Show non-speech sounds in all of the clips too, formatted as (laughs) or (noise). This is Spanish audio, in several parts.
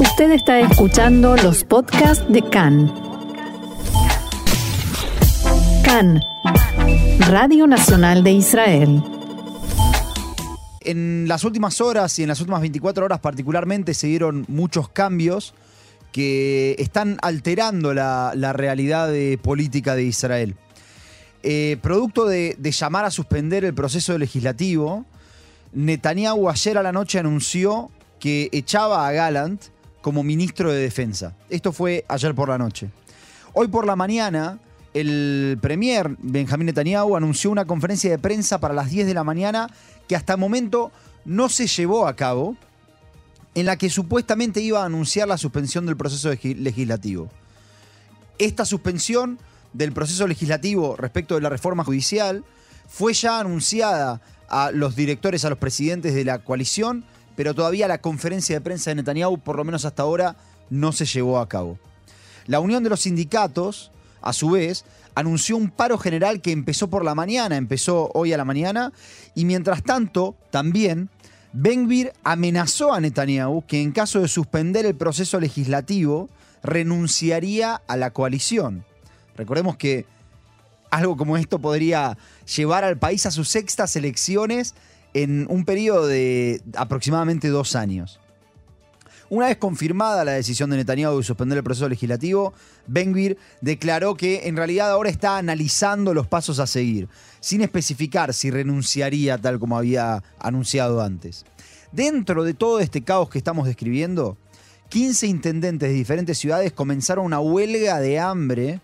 Usted está escuchando los podcasts de CAN. CAN, Radio Nacional de Israel. En las últimas horas y en las últimas 24 horas particularmente se dieron muchos cambios que están alterando la, realidad de política de Israel. Eh, producto de, de llamar a suspender el proceso legislativo, Netanyahu ayer a la noche anunció que echaba a Gallant como ministro de Defensa. Esto fue ayer por la noche. Hoy por la mañana, el premier Benjamín Netanyahu anunció una conferencia de prensa para las 10 de la mañana que hasta el momento no se llevó a cabo, en la que supuestamente iba a anunciar la suspensión del proceso legi- legislativo. Esta suspensión del proceso legislativo respecto de la reforma judicial fue ya anunciada a los directores, a los presidentes de la coalición, pero todavía la conferencia de prensa de Netanyahu, por lo menos hasta ahora, no se llevó a cabo. La Unión de los Sindicatos, a su vez, anunció un paro general que empezó por la mañana, empezó hoy a la mañana, y mientras tanto, también, Benvir amenazó a Netanyahu que en caso de suspender el proceso legislativo, renunciaría a la coalición. Recordemos que algo como esto podría llevar al país a sus sextas elecciones en un periodo de aproximadamente dos años. Una vez confirmada la decisión de Netanyahu de suspender el proceso legislativo, Benvir declaró que en realidad ahora está analizando los pasos a seguir, sin especificar si renunciaría tal como había anunciado antes. Dentro de todo este caos que estamos describiendo, 15 intendentes de diferentes ciudades comenzaron una huelga de hambre,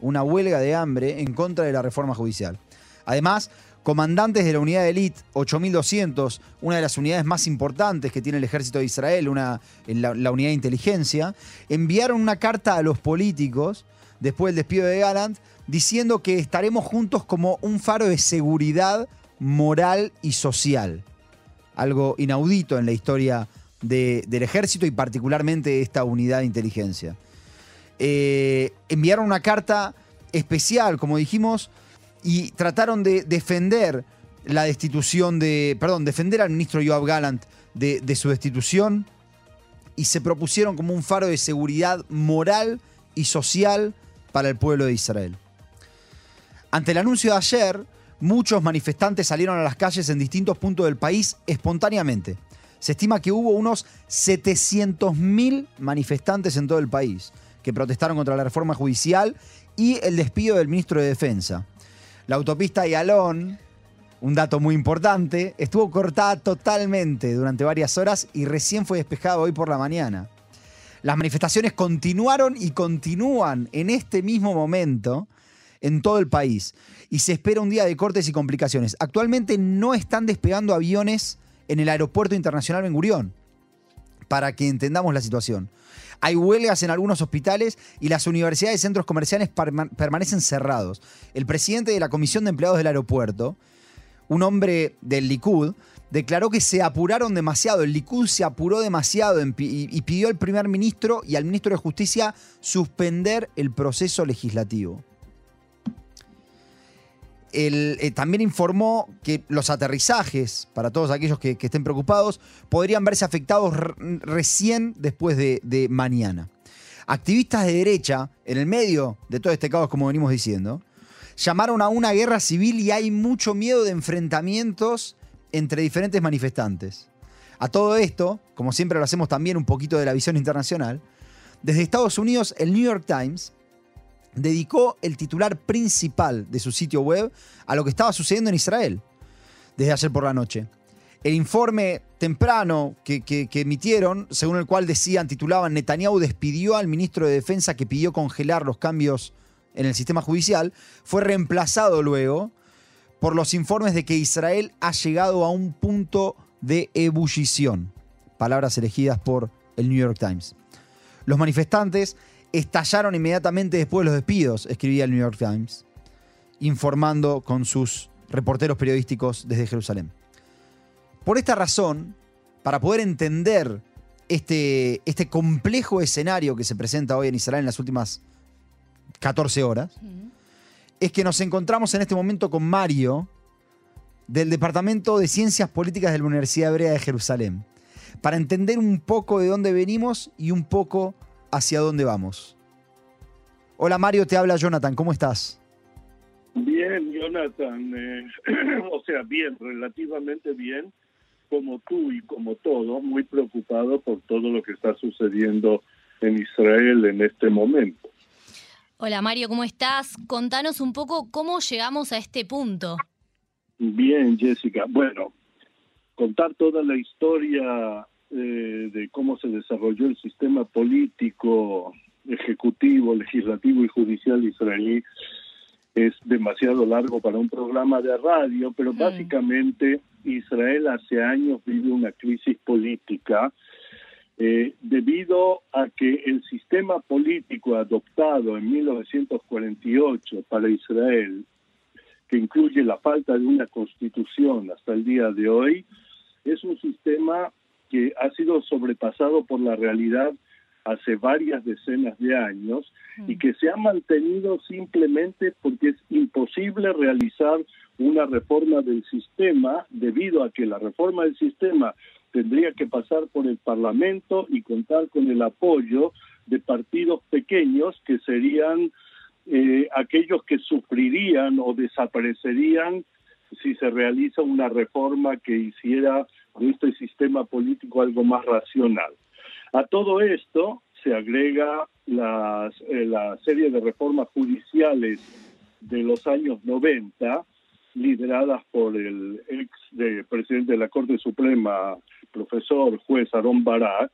una huelga de hambre en contra de la reforma judicial. Además, comandantes de la unidad de élite 8200, una de las unidades más importantes que tiene el ejército de Israel, una, la unidad de inteligencia, enviaron una carta a los políticos después del despido de Gallant diciendo que estaremos juntos como un faro de seguridad moral y social. Algo inaudito en la historia de- del ejército y particularmente de esta unidad de inteligencia. Eh, enviaron una carta especial, como dijimos, y trataron de defender la destitución de, perdón, defender al ministro Yoav Gallant de, de su destitución y se propusieron como un faro de seguridad moral y social para el pueblo de Israel. Ante el anuncio de ayer, muchos manifestantes salieron a las calles en distintos puntos del país espontáneamente. Se estima que hubo unos 700.000 manifestantes en todo el país que protestaron contra la reforma judicial y el despido del ministro de Defensa. La autopista Yalón, un dato muy importante, estuvo cortada totalmente durante varias horas y recién fue despejada hoy por la mañana. Las manifestaciones continuaron y continúan en este mismo momento en todo el país y se espera un día de cortes y complicaciones. Actualmente no están despegando aviones en el aeropuerto internacional Ben Gurión, para que entendamos la situación. Hay huelgas en algunos hospitales y las universidades y centros comerciales perma- permanecen cerrados. El presidente de la Comisión de Empleados del Aeropuerto, un hombre del Likud, declaró que se apuraron demasiado. El Likud se apuró demasiado y, y pidió al primer ministro y al ministro de Justicia suspender el proceso legislativo. El, eh, también informó que los aterrizajes, para todos aquellos que, estén preocupados, podrían verse afectados recién después de, de mañana. Activistas de derecha, en el medio de todo este caos, como venimos diciendo, llamaron a una guerra civil y hay mucho miedo de enfrentamientos entre diferentes manifestantes. A todo esto, como siempre lo hacemos también un poquito de la visión internacional, desde Estados Unidos el New York Times dedicó el titular principal de su sitio web a lo que estaba sucediendo en Israel desde ayer por la noche. El informe temprano que, que- emitieron, según el cual decían, titulaban, Netanyahu despidió al ministro de Defensa que pidió congelar los cambios en el sistema judicial, fue reemplazado luego por los informes de que Israel ha llegado a un punto de ebullición. Palabras elegidas por el New York Times. Los manifestantes estallaron inmediatamente después de los despidos, escribía el New York Times, informando con sus reporteros periodísticos desde Jerusalén. Por esta razón, para poder entender este, este complejo escenario que se presenta hoy en Israel en las últimas 14 horas, es que nos encontramos en este momento con Mario del Departamento de Ciencias Políticas de la Universidad Hebrea de Jerusalén. para entender un poco de dónde venimos y un poco hacia dónde vamos. Hola Mario, te habla Jonathan, ¿cómo estás? Bien, Jonathan, eh, (clears throat) o sea, bien, relativamente bien, como tú y como todos, muy preocupado por todo lo que está sucediendo en Israel en este momento. Hola Mario, ¿cómo estás? Contanos un poco cómo llegamos a este punto. Bien, Jessica. Bueno, contar toda la historia eh, de cómo se desarrolló el sistema político, ejecutivo, legislativo y judicial israelí es demasiado largo para un programa de radio, pero mm. básicamente Israel hace años vive una crisis política eh, debido a que el sistema político adoptado en 1948 para Israel, que incluye la falta de una constitución hasta el día de hoy, es un sistema que ha sido sobrepasado por la realidad hace varias decenas de años y mm. que se ha mantenido simplemente porque es imposible realizar una reforma del sistema debido a que la reforma del sistema tendría que pasar por el Parlamento y contar con el apoyo de partidos pequeños que serían eh, aquellos que sufrirían o desaparecerían si se realiza una reforma que hiciera de este sistema político algo más racional. A todo esto se agrega las, eh, la serie de reformas judiciales de los años 90, lideradas por el ex de, presidente de la Corte Suprema, profesor juez Aaron Barak,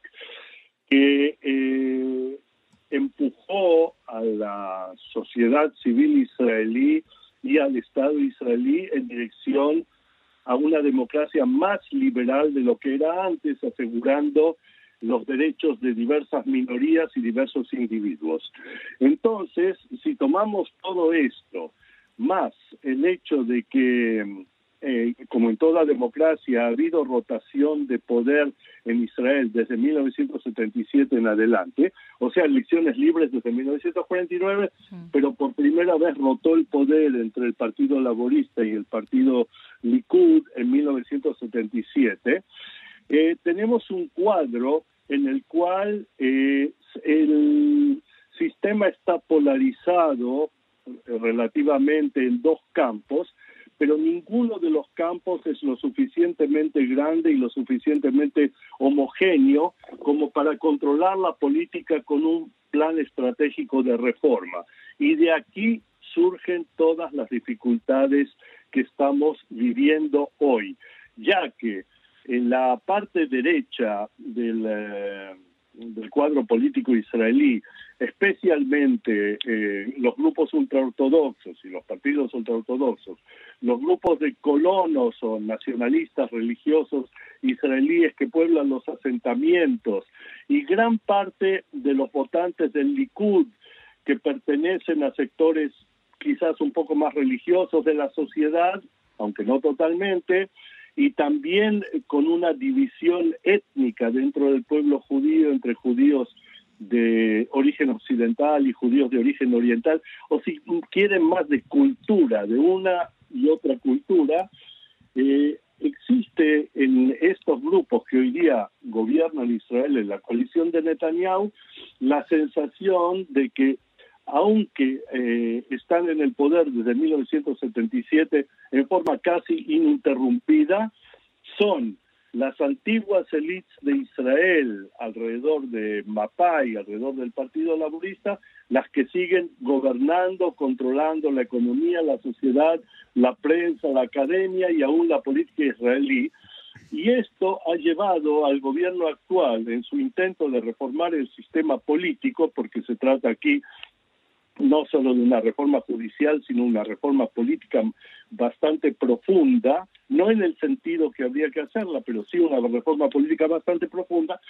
que eh, empujó a la sociedad civil israelí Estado israelí en dirección a una democracia más liberal de lo que era antes, asegurando los derechos de diversas minorías y diversos individuos. Entonces, si tomamos todo esto, más el hecho de que eh, como en toda democracia, ha habido rotación de poder en Israel desde 1977 en adelante, o sea, elecciones libres desde 1949, pero por primera vez rotó el poder entre el Partido Laborista y el Partido Likud en 1977. Eh, tenemos un cuadro en el cual eh, el sistema está polarizado relativamente en dos campos, pero ninguno de los campos es lo suficientemente grande y lo suficientemente homogéneo como para controlar la política con un plan estratégico de reforma. Y de aquí surgen todas las dificultades que estamos viviendo hoy, ya que en la parte derecha del... Eh, del cuadro político israelí, especialmente eh, los grupos ultraortodoxos y los partidos ultraortodoxos, los grupos de colonos o nacionalistas religiosos israelíes que pueblan los asentamientos y gran parte de los votantes del Likud que pertenecen a sectores quizás un poco más religiosos de la sociedad, aunque no totalmente, y también con una división étnica dentro del pueblo judío entre judíos de origen occidental y judíos de origen oriental, o si quieren más de cultura, de una y otra cultura, eh, existe en estos grupos que hoy día gobiernan Israel en la coalición de Netanyahu la sensación de que aunque eh, están en el poder desde 1977 en forma casi ininterrumpida, son las antiguas élites de Israel alrededor de Mapai, alrededor del Partido Laborista, las que siguen gobernando, controlando la economía, la sociedad, la prensa, la academia y aún la política israelí. Y esto ha llevado al gobierno actual en su intento de reformar el sistema político, porque se trata aquí no solo de una reforma judicial, sino una reforma política bastante profunda, no en el sentido que habría que hacerla, pero sí una reforma política bastante profunda,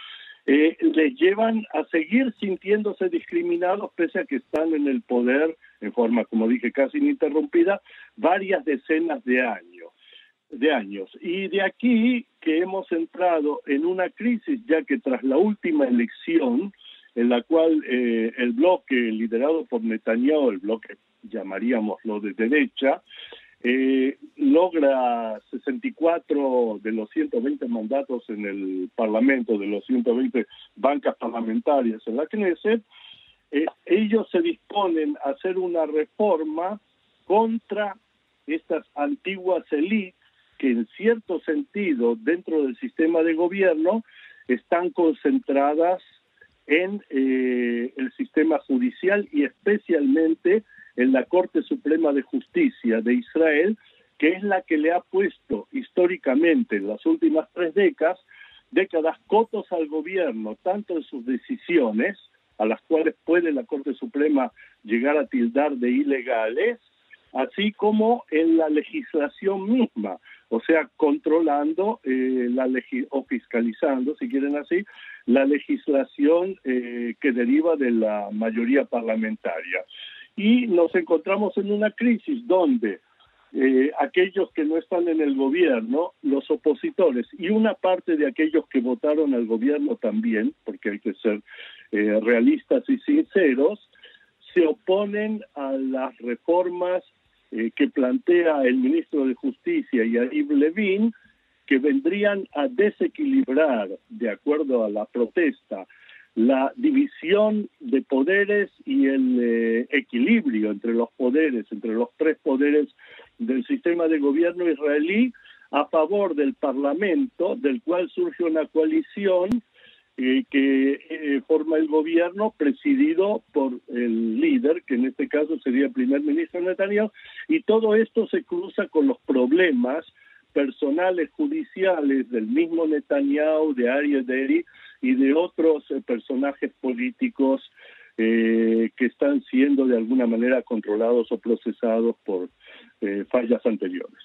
eh, les llevan a seguir sintiéndose discriminados pese a que están en el poder en forma, como dije, casi ininterrumpida, varias decenas de años de años. Y de aquí que hemos entrado en una crisis, ya que tras la última elección, en la cual eh, el bloque liderado por Netanyahu, el bloque llamaríamos lo de derecha, eh, logra 64 de los 120 mandatos en el Parlamento, de los 120 bancas parlamentarias en la Knesset, eh, ellos se disponen a hacer una reforma contra estas antiguas élites que en cierto sentido dentro del sistema de gobierno están concentradas en eh, el sistema judicial y especialmente en la Corte Suprema de Justicia de Israel, que es la que le ha puesto históricamente en las últimas tres décadas, décadas cotos al gobierno, tanto en sus decisiones, a las cuales puede la Corte Suprema llegar a tildar de ilegales, así como en la legislación misma, o sea, controlando eh, la o fiscalizando, si quieren así, la legislación eh, que deriva de la mayoría parlamentaria. Y nos encontramos en una crisis donde eh, aquellos que no están en el gobierno, los opositores y una parte de aquellos que votaron al gobierno también, porque hay que ser realistas y sinceros, se oponen a las reformas eh, que plantea el ministro de Justicia y Yariv Levin, que vendrían a desequilibrar, de acuerdo a la protesta, la división de poderes y el eh, equilibrio entre los poderes, entre los tres poderes del sistema de gobierno israelí, a favor del Parlamento, del cual surge una coalición eh, que eh, forma el gobierno presidido por el líder, que en este caso sería el primer ministro Netanyahu, y todo esto se cruza con los problemas personales judiciales del mismo Netanyahu, de Ariel Deri y de otros eh, personajes políticos que están siendo de alguna manera controlados o procesados por fallas anteriores.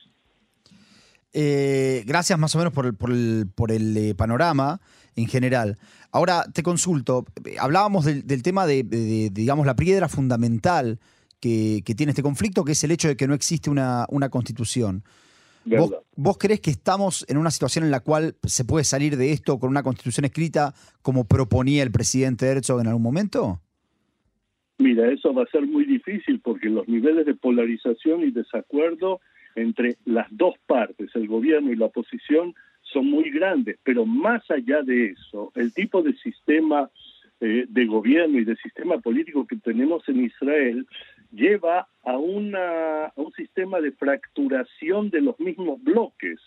Gracias más o menos por el, por el, por el panorama en general. Ahora te consulto, hablábamos del, tema de, digamos, la piedra fundamental que, tiene este conflicto, que es el hecho de que no existe una, una constitución. ¿Vos, crees que estamos en una situación en la cual se puede salir de esto con una constitución escrita como proponía el presidente Herzog en algún momento? Mira, eso va a ser muy difícil porque los niveles de polarización y desacuerdo entre las dos partes, el gobierno y la oposición, son muy grandes, pero más allá de eso, el tipo de sistema eh, de gobierno y de sistema político que tenemos en Israel lleva a, una, a un sistema de fracturación de los mismos bloques.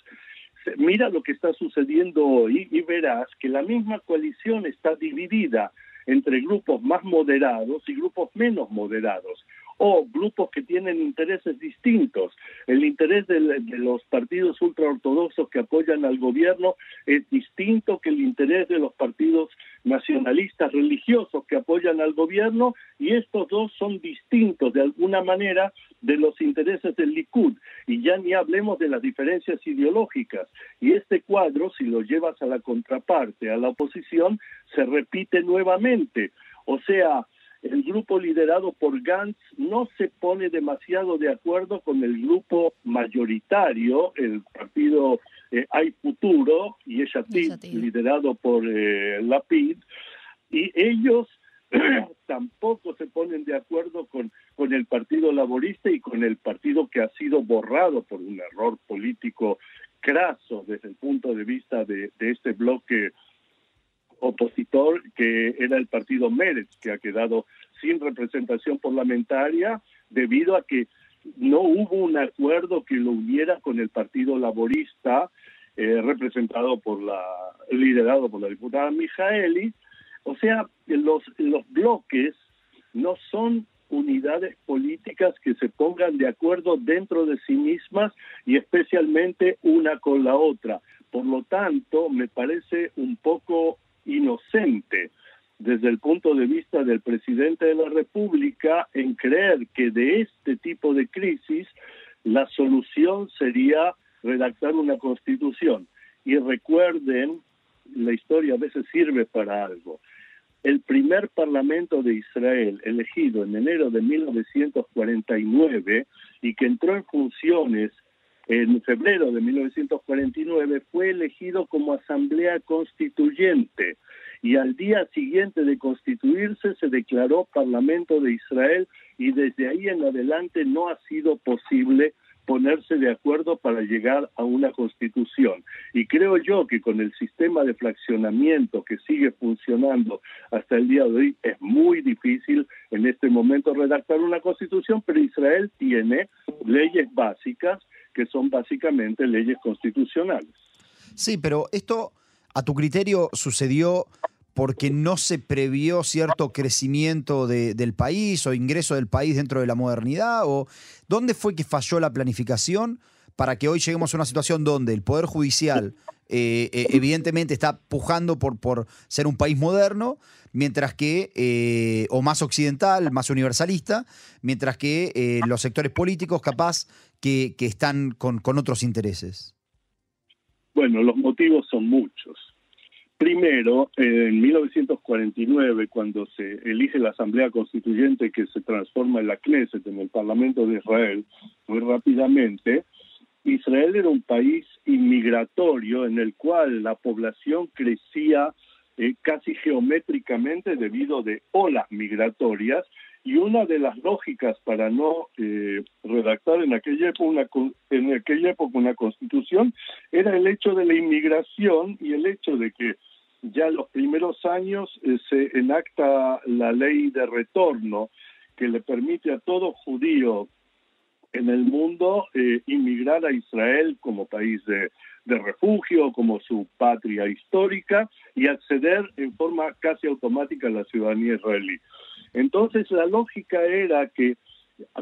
Mira lo que está sucediendo hoy y verás que la misma coalición está dividida entre grupos más moderados y grupos menos moderados o grupos que tienen intereses distintos. El interés de, los partidos ultraortodoxos que apoyan al gobierno es distinto que el interés de los partidos nacionalistas religiosos que apoyan al gobierno y estos dos son distintos de alguna manera de los intereses del Likud. Y ya ni hablemos de las diferencias ideológicas. Y este cuadro, si lo llevas a la contraparte, a la oposición, se repite nuevamente. O sea, el grupo liderado por Gantz no se pone demasiado de acuerdo con el grupo mayoritario, el partido eh, Hay Futuro y Eshatit, liderado por eh, Lapid, y ellos (clears throat) tampoco se ponen de acuerdo con, con el Partido Laborista y con el partido que ha sido borrado por un error político craso desde el punto de vista de, de este bloque opositor que era el partido Meretz, que ha quedado sin representación parlamentaria debido a que no hubo un acuerdo que lo hubiera con el Partido Laborista, eh, representado por la, liderado por la diputada Mijaeli. O sea, los, los bloques no son unidades políticas que se pongan de acuerdo dentro de sí mismas y especialmente una con la otra. Por lo tanto, me parece un poco inocente desde el punto de vista del presidente de la República en creer que de este tipo de crisis la solución sería redactar una constitución. Y recuerden, la historia a veces sirve para algo. El primer parlamento de Israel, elegido en enero de 1949 y que entró en funciones en febrero de 1949, fue elegido como asamblea constituyente y al día siguiente de constituirse se declaró Parlamento de Israel y desde ahí en adelante no ha sido posible ponerse de acuerdo para llegar a una constitución. Y creo yo que con el sistema de fraccionamiento que sigue funcionando hasta el día de hoy es muy difícil en este momento redactar una constitución, pero Israel tiene leyes básicas que son básicamente leyes constitucionales. Sí, pero esto, a tu criterio, sucedió porque no se previó cierto crecimiento del país o ingreso del país dentro de la modernidad? ¿O dónde fue que falló la planificación para que hoy lleguemos a una situación donde el Poder Judicial eh, eh, evidentemente está pujando por, ser un país moderno, mientras que, eh, o más occidental, más universalista, mientras que los sectores políticos capaz que, están con, con otros intereses? Bueno, los motivos son muchos. Primero, en 1949, cuando se elige la Asamblea Constituyente que se transforma en la Knesset, en el Parlamento de Israel, muy rápidamente, Israel era un país inmigratorio en el cual la población crecía eh, casi geométricamente debido de olas migratorias y una de las lógicas para no eh, redactar en aquella, época una, en aquella época una constitución era el hecho de la inmigración y el hecho de que ya en los primeros años eh, se enacta la ley de retorno que le permite a todo judío en el mundo eh, inmigrar a Israel como país de, de, refugio, como su patria histórica y acceder en forma casi automática a la ciudadanía israelí. Entonces la lógica era que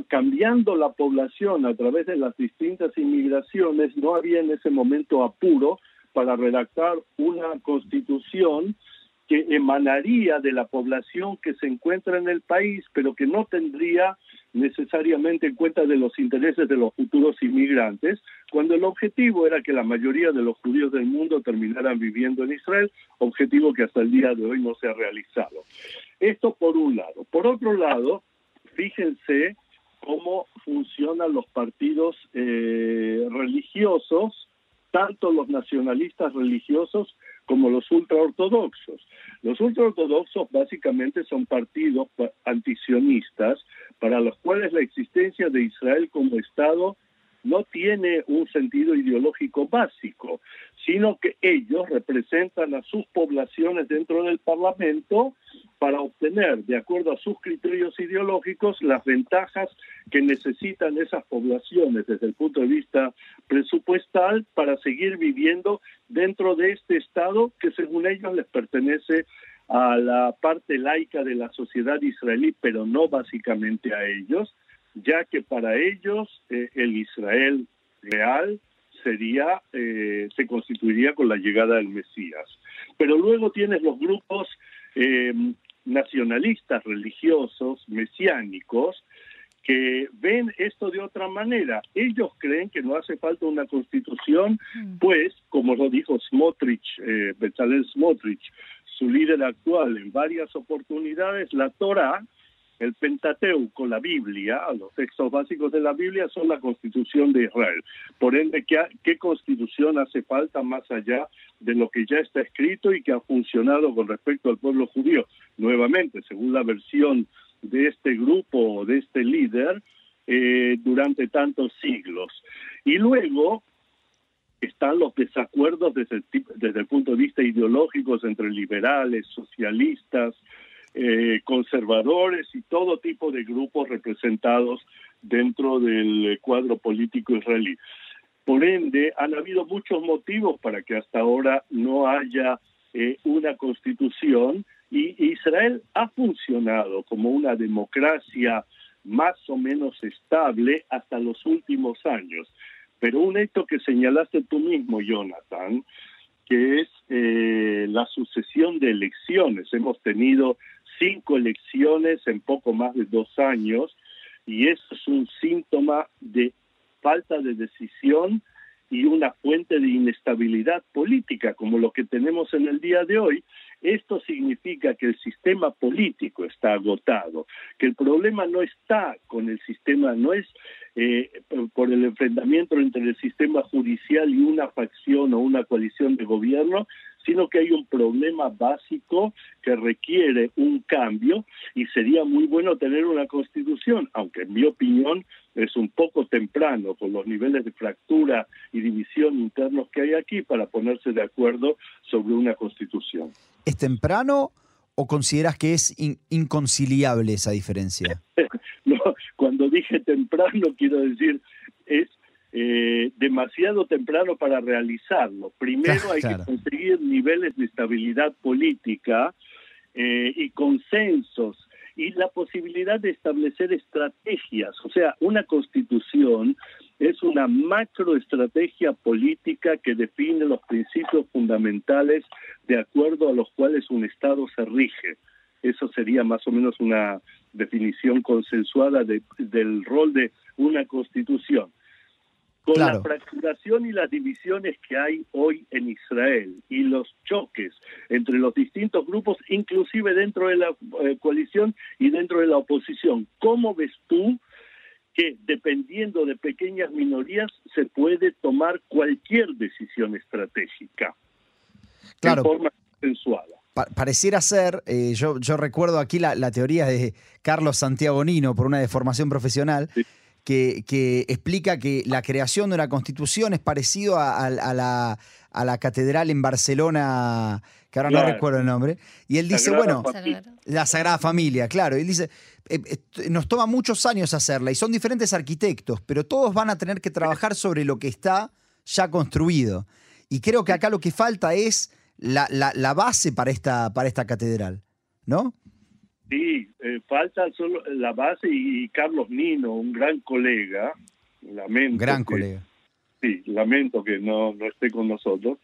cambiando la población a través de las distintas inmigraciones no había en ese momento apuro para redactar una constitución que emanaría de la población que se encuentra en el país, pero que no tendría necesariamente en cuenta de los intereses de los futuros inmigrantes, cuando el objetivo era que la mayoría de los judíos del mundo terminaran viviendo en Israel, objetivo que hasta el día de hoy no se ha realizado. Esto por un lado. Por otro lado, fíjense cómo funcionan los partidos eh, religiosos tanto los nacionalistas religiosos como los ultraortodoxos. Los ultraortodoxos básicamente son partidos antisionistas para los cuales la existencia de Israel como Estado no tiene un sentido ideológico básico, sino que ellos representan a sus poblaciones dentro del Parlamento para obtener, de acuerdo a sus criterios ideológicos, las ventajas que necesitan esas poblaciones desde el punto de vista presupuestal para seguir viviendo dentro de este Estado que según ellos les pertenece a la parte laica de la sociedad israelí, pero no básicamente a ellos, ya que para ellos eh, el Israel real sería eh, se constituiría con la llegada del Mesías. Pero luego tienes los grupos eh, nacionalistas religiosos, mesiánicos, que ven esto de otra manera. Ellos creen que no hace falta una constitución, mm. pues, como lo dijo Smotrich, eh, Bezalel Smotrich, su líder actual en varias oportunidades, la Torah el Pentateuco, la Biblia, los textos básicos de la Biblia son la constitución de Israel. Por ende, ¿qué, ¿qué, constitución hace falta más allá de lo que ya está escrito y que ha funcionado con respecto al pueblo judío? Nuevamente, según la versión de este grupo, de este líder, eh, durante tantos siglos. Y luego están los desacuerdos desde desde el punto de vista ideológico entre liberales, socialistas, eh, conservadores y todo tipo de grupos representados dentro del cuadro político israelí. Por ende, han habido muchos motivos para que hasta ahora no haya eh, una constitución y Israel ha funcionado como una democracia más o menos estable hasta los últimos años. Pero un hecho que señalaste tú mismo, Jonathan, que es eh, la sucesión de elecciones. Hemos tenido cinco elecciones en poco más de dos años y eso es un síntoma de falta de decisión y una fuente de inestabilidad política como lo que tenemos en el día de hoy, esto significa que el sistema político está agotado, que el problema no está con el sistema, no es eh, por el enfrentamiento entre el sistema judicial y una facción o una coalición de gobierno, sino que hay un problema básico que requiere un cambio y sería muy bueno tener una constitución, aunque en mi opinión es un poco temprano con los niveles de fractura y división internos que hay aquí para ponerse de acuerdo sobre una constitución. ¿Es temprano o consideras que es inconciliable esa diferencia? (laughs) no, cuando dije temprano quiero decir es eh, demasiado temprano para realizarlo. Primero hay que conseguir niveles de estabilidad política eh, y consensos y la posibilidad de establecer estrategias. O sea, una constitución es una macroestrategia política que define los principios fundamentales de acuerdo a los cuales un Estado se rige. Eso sería más o menos una definición consensuada del rol de una constitución con la fracturación y las divisiones que hay hoy en Israel y los choques entre los distintos grupos, inclusive dentro de la eh, coalición y dentro de la oposición, ¿cómo ves tú que dependiendo de pequeñas minorías se puede tomar cualquier decisión estratégica claro. de forma consensuada? pareciera ser, eh, yo, yo recuerdo aquí la, teoría de Carlos Santiago Nino por una deformación profesional, que, explica que la creación de una constitución es parecido a, la, a la, catedral en Barcelona, que ahora no recuerdo el nombre, y él dice, bueno, la Sagrada Familia, claro, y él dice, eh, eh, nos toma muchos años hacerla y son diferentes arquitectos, pero todos van a tener que trabajar sobre lo que está ya construido. Y creo que acá lo que falta es la, la base para esta, para esta catedral, ¿no? Sí, eh, falta solo la base y, Carlos Nino, un gran colega, lamento. Gran colega. Sí, lamento que no, no esté con nosotros.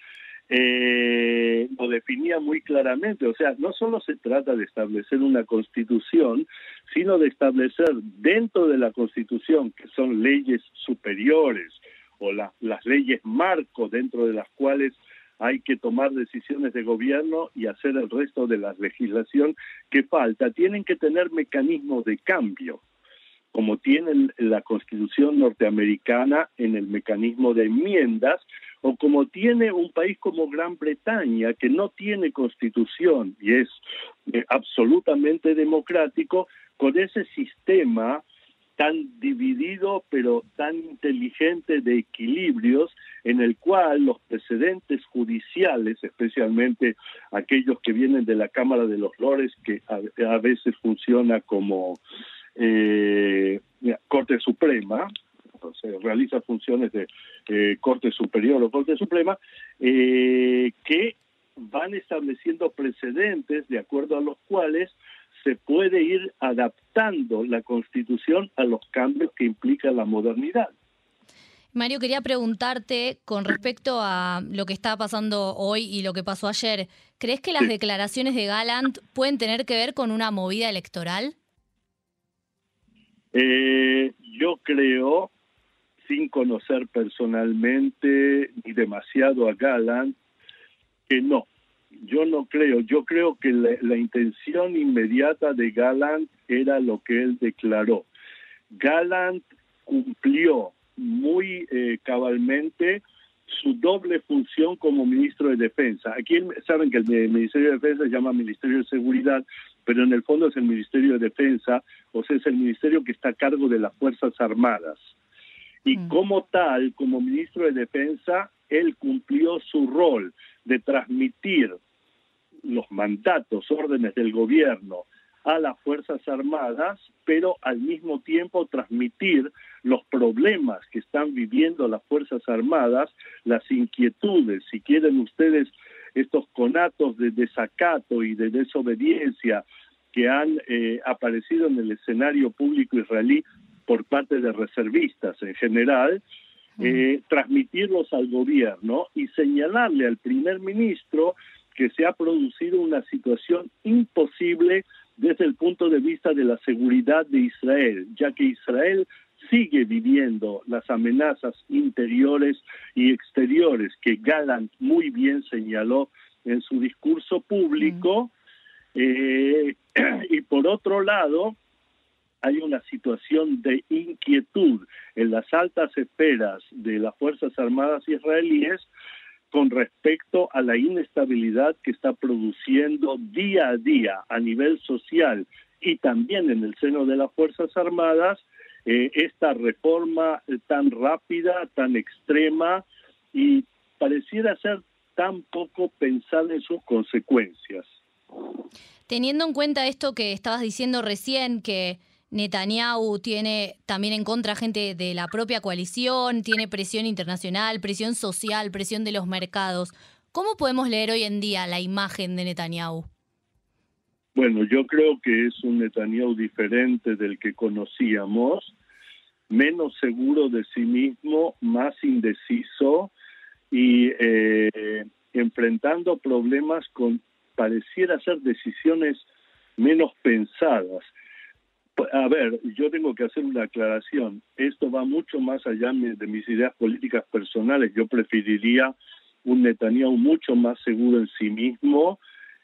Eh, lo definía muy claramente, o sea, no solo se trata de establecer una constitución, sino de establecer dentro de la constitución, que son leyes superiores o las leyes marco dentro de las cuales hay que tomar decisiones de gobierno y hacer el resto de la legislación que falta. Tienen que tener mecanismos de cambio, como tiene la Constitución norteamericana en el mecanismo de enmiendas, o como tiene un país como Gran Bretaña, que no tiene constitución y es eh, absolutamente democrático, con ese sistema tan dividido pero tan inteligente de equilibrios en el cual los precedentes judiciales, especialmente aquellos que vienen de la Cámara de los Lores, que a, veces funciona como eh, Corte Suprema, o sea, realiza funciones de eh, Corte Superior o Corte Suprema, eh, que van estableciendo precedentes de acuerdo a los cuales se puede ir adaptando la constitución a los cambios que implica la modernidad. Mario, quería preguntarte con respecto a lo que está pasando hoy y lo que pasó ayer. ¿Crees que las declaraciones de Gallant pueden tener que ver con una movida electoral? Eh, yo creo, sin conocer personalmente ni demasiado a Gallant, que no yo no creo, yo creo que la, intención inmediata de Gallant era lo que él declaró. Gallant cumplió muy eh, cabalmente su doble función como ministro de Defensa. Aquí saben que el Ministerio de Defensa se llama Ministerio de Seguridad, pero en el fondo es el Ministerio de Defensa, o sea, es el ministerio que está a cargo de las Fuerzas Armadas. Y mm. como tal, como ministro de Defensa, él cumplió su rol de transmitir los mandatos, órdenes del gobierno a las Fuerzas Armadas, pero al mismo tiempo transmitir los problemas que están viviendo las Fuerzas Armadas, las inquietudes, si quieren ustedes, estos conatos de desacato y de desobediencia que han eh, aparecido en el escenario público israelí por parte de reservistas en general, eh, transmitirlos al gobierno y señalarle al primer ministro que se ha producido una situación imposible desde el punto de vista de la seguridad de Israel, ya que Israel sigue viviendo las amenazas interiores y exteriores que Gallant muy bien señaló en su discurso público. Eh, (clears throat) y por otro lado, hay una situación de inquietud en las altas esferas de las Fuerzas Armadas israelíes con respecto a la inestabilidad que está produciendo día a día a nivel social y también en el seno de las Fuerzas Armadas eh, esta reforma tan rápida, tan extrema y pareciera ser tan poco pensada en sus consecuencias. Teniendo en cuenta esto que estabas diciendo recién, que Netanyahu tiene también en contra gente de la propia coalición, tiene presión internacional, presión social, presión de los mercados. ¿Cómo podemos leer hoy en día la imagen de Netanyahu? Bueno, yo creo que es un Netanyahu diferente del que conocíamos, menos seguro de sí mismo, más indeciso y eh, enfrentando problemas con pareciera ser decisiones menos pensadas. A ver, yo tengo que hacer una aclaración. Esto va mucho más allá de mis ideas políticas personales. Yo preferiría un Netanyahu mucho más seguro en sí mismo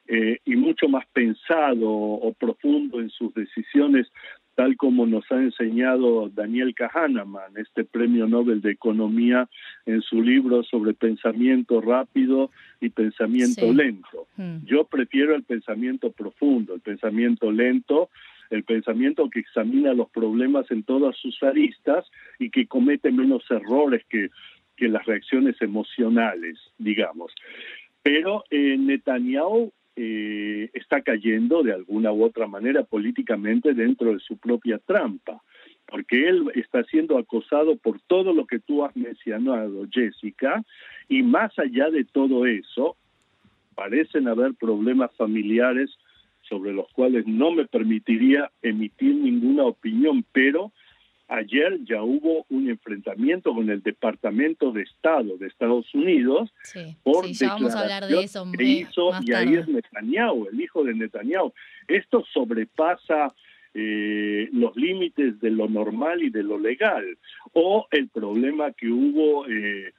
eh, y mucho más pensado o profundo en sus decisiones, tal como nos ha enseñado Daniel Kahneman, este premio Nobel de Economía, en su libro sobre pensamiento rápido y pensamiento lento. Hmm. Yo prefiero el pensamiento profundo, el pensamiento lento, el pensamiento que examina los problemas en todas sus aristas y que comete menos errores que que las reacciones emocionales, digamos. Pero eh, Netanyahu eh, está cayendo de alguna u otra manera políticamente dentro de su propia trampa, porque él está siendo acosado por todo lo que tú has mencionado, Jessica, y más allá de todo eso, parecen haber problemas familiares sobre los cuales no me permitiría emitir ninguna opinión, pero Ayer ya hubo un enfrentamiento con el Departamento de Estado de Estados Unidos sí, por sí, ya vamos a hablar de eso que hizo, y ahí es Netanyahu, el hijo de Netanyahu. Esto sobrepasa eh, los límites de lo normal y de lo legal. O el problema que hubo eh,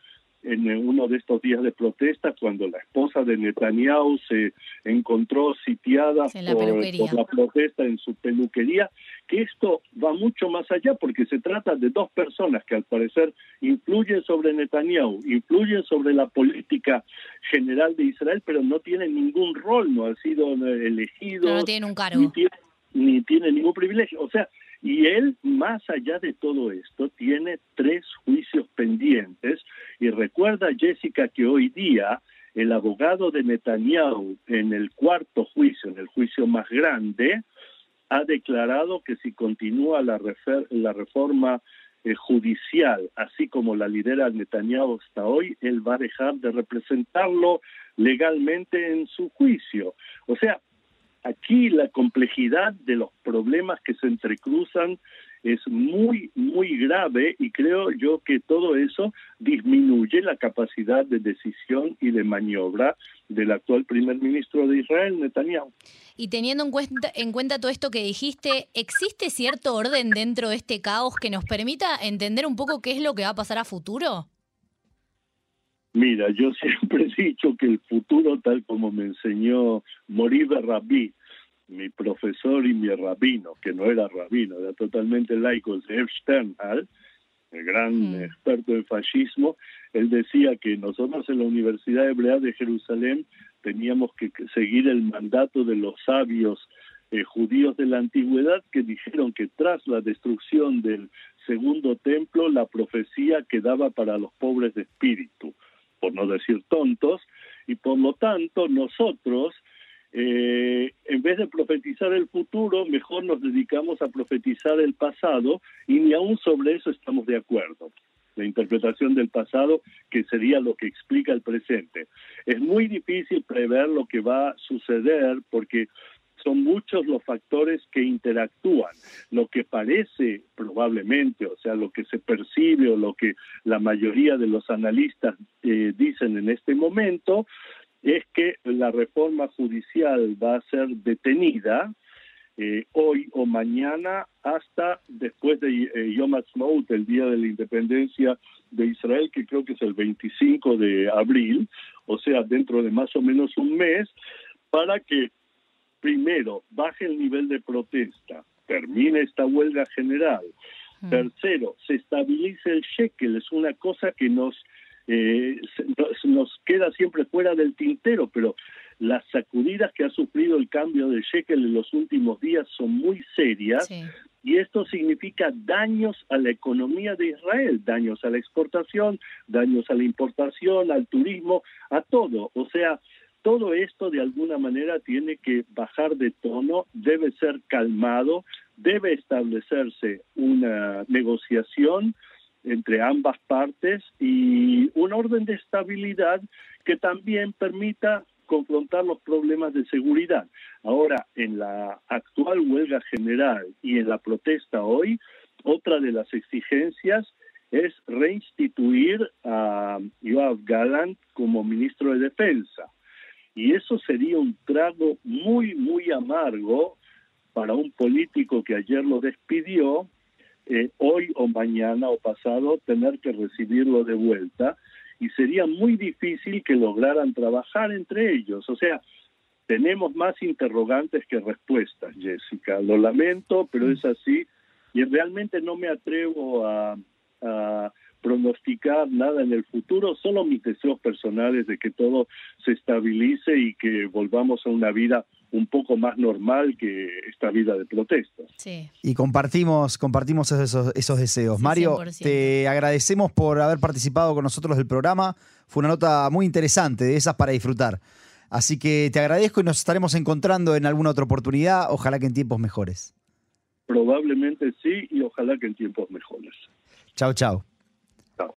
en uno de estos días de protesta cuando la esposa de Netanyahu se encontró sitiada por, la protesta en su peluquería, que esto va mucho más allá porque se trata de dos personas que al parecer influyen sobre Netanyahu, influyen sobre la política general de Israel, pero no tienen ningún rol, no han sido elegidos. No, tienen un cargo. Ni, ni tienen ningún privilegio. O sea, y él, más allá de todo esto, tiene tres juicios pendientes. Y recuerda, Jessica, que hoy día el abogado de Netanyahu en el cuarto juicio, en el juicio más grande, ha declarado que si continúa la, la reforma eh, judicial, así como la lidera Netanyahu hasta hoy, él va a dejar de representarlo legalmente en su juicio. O sea, aquí la complejidad de los problemas que se entrecruzan es muy, muy grave y creo yo que todo eso disminuye la capacidad de decisión y de maniobra del actual primer ministro de Israel, Netanyahu. Y teniendo en cuenta, en cuenta todo esto que dijiste, ¿existe cierto orden dentro de este caos que nos permita entender un poco qué es lo que va a pasar a futuro? Mira, yo (laughs) siempre he dicho que el futuro, tal como me enseñó Moribe Rabí, mi profesor y mi rabino, que no era rabino, era totalmente laico, Zev Sternhal, el gran experto en fascismo, él decía que nosotros en la Universidad Hebrea de Jerusalén teníamos que seguir el mandato de los sabios eh, judíos de la antigüedad que dijeron que tras la destrucción del segundo templo la profecía quedaba para los pobres de espíritu, por no decir tontos, y por lo tanto nosotros eh, en vez de profetizar el futuro, mejor nos dedicamos a profetizar el pasado y ni aún sobre eso estamos de acuerdo. La interpretación del pasado, que sería lo que explica el presente. Es muy difícil prever lo que va a suceder porque son muchos los factores que interactúan. Lo que parece probablemente, o sea, lo que se percibe o lo que la mayoría de los analistas eh, dicen en este momento, es que la reforma judicial va a ser detenida eh, hoy o mañana hasta después de eh, Yom Ha'atzmaut, el día de la independencia de Israel, que creo que es el 25 de abril, o sea, dentro de más o menos un mes, para que primero baje el nivel de protesta, termine esta huelga general, mm. tercero, se estabilice el shekel, es una cosa que nos eh, nos queda siempre fuera del tintero, pero las sacudidas que ha sufrido el cambio de shekel en los últimos días son muy serias y esto significa daños a la economía de Israel, daños a la exportación, daños a la importación, al turismo, a todo. O sea, todo esto de alguna manera tiene que bajar de tono, debe ser calmado, debe establecerse una negociación entre ambas partes y un orden de estabilidad que también permita confrontar los problemas de seguridad. Ahora, en la actual huelga general y en la protesta hoy, otra de las exigencias es reinstituir a Yoav Galant como ministro de Defensa. Y eso sería un trago muy, muy amargo para un político que ayer lo despidió, eh, hoy o mañana o pasado tener que recibirlo de vuelta y sería muy difícil que lograran trabajar entre ellos. O sea, tenemos más interrogantes que respuestas, Jessica. Lo lamento, pero es así y realmente no me atrevo a, a pronosticar nada en el futuro, solo mis deseos personales de que todo se estabilice y que volvamos a una vida un poco más normal que esta vida de protestas. Sí. Y compartimos, compartimos esos, esos deseos. Mario, te agradecemos por haber participado con nosotros del programa. Fue una nota muy interesante, de esas para disfrutar. Así que te agradezco y nos estaremos encontrando en alguna otra oportunidad, ojalá que en tiempos mejores. Probablemente sí y ojalá que en tiempos mejores. Chao, chao. No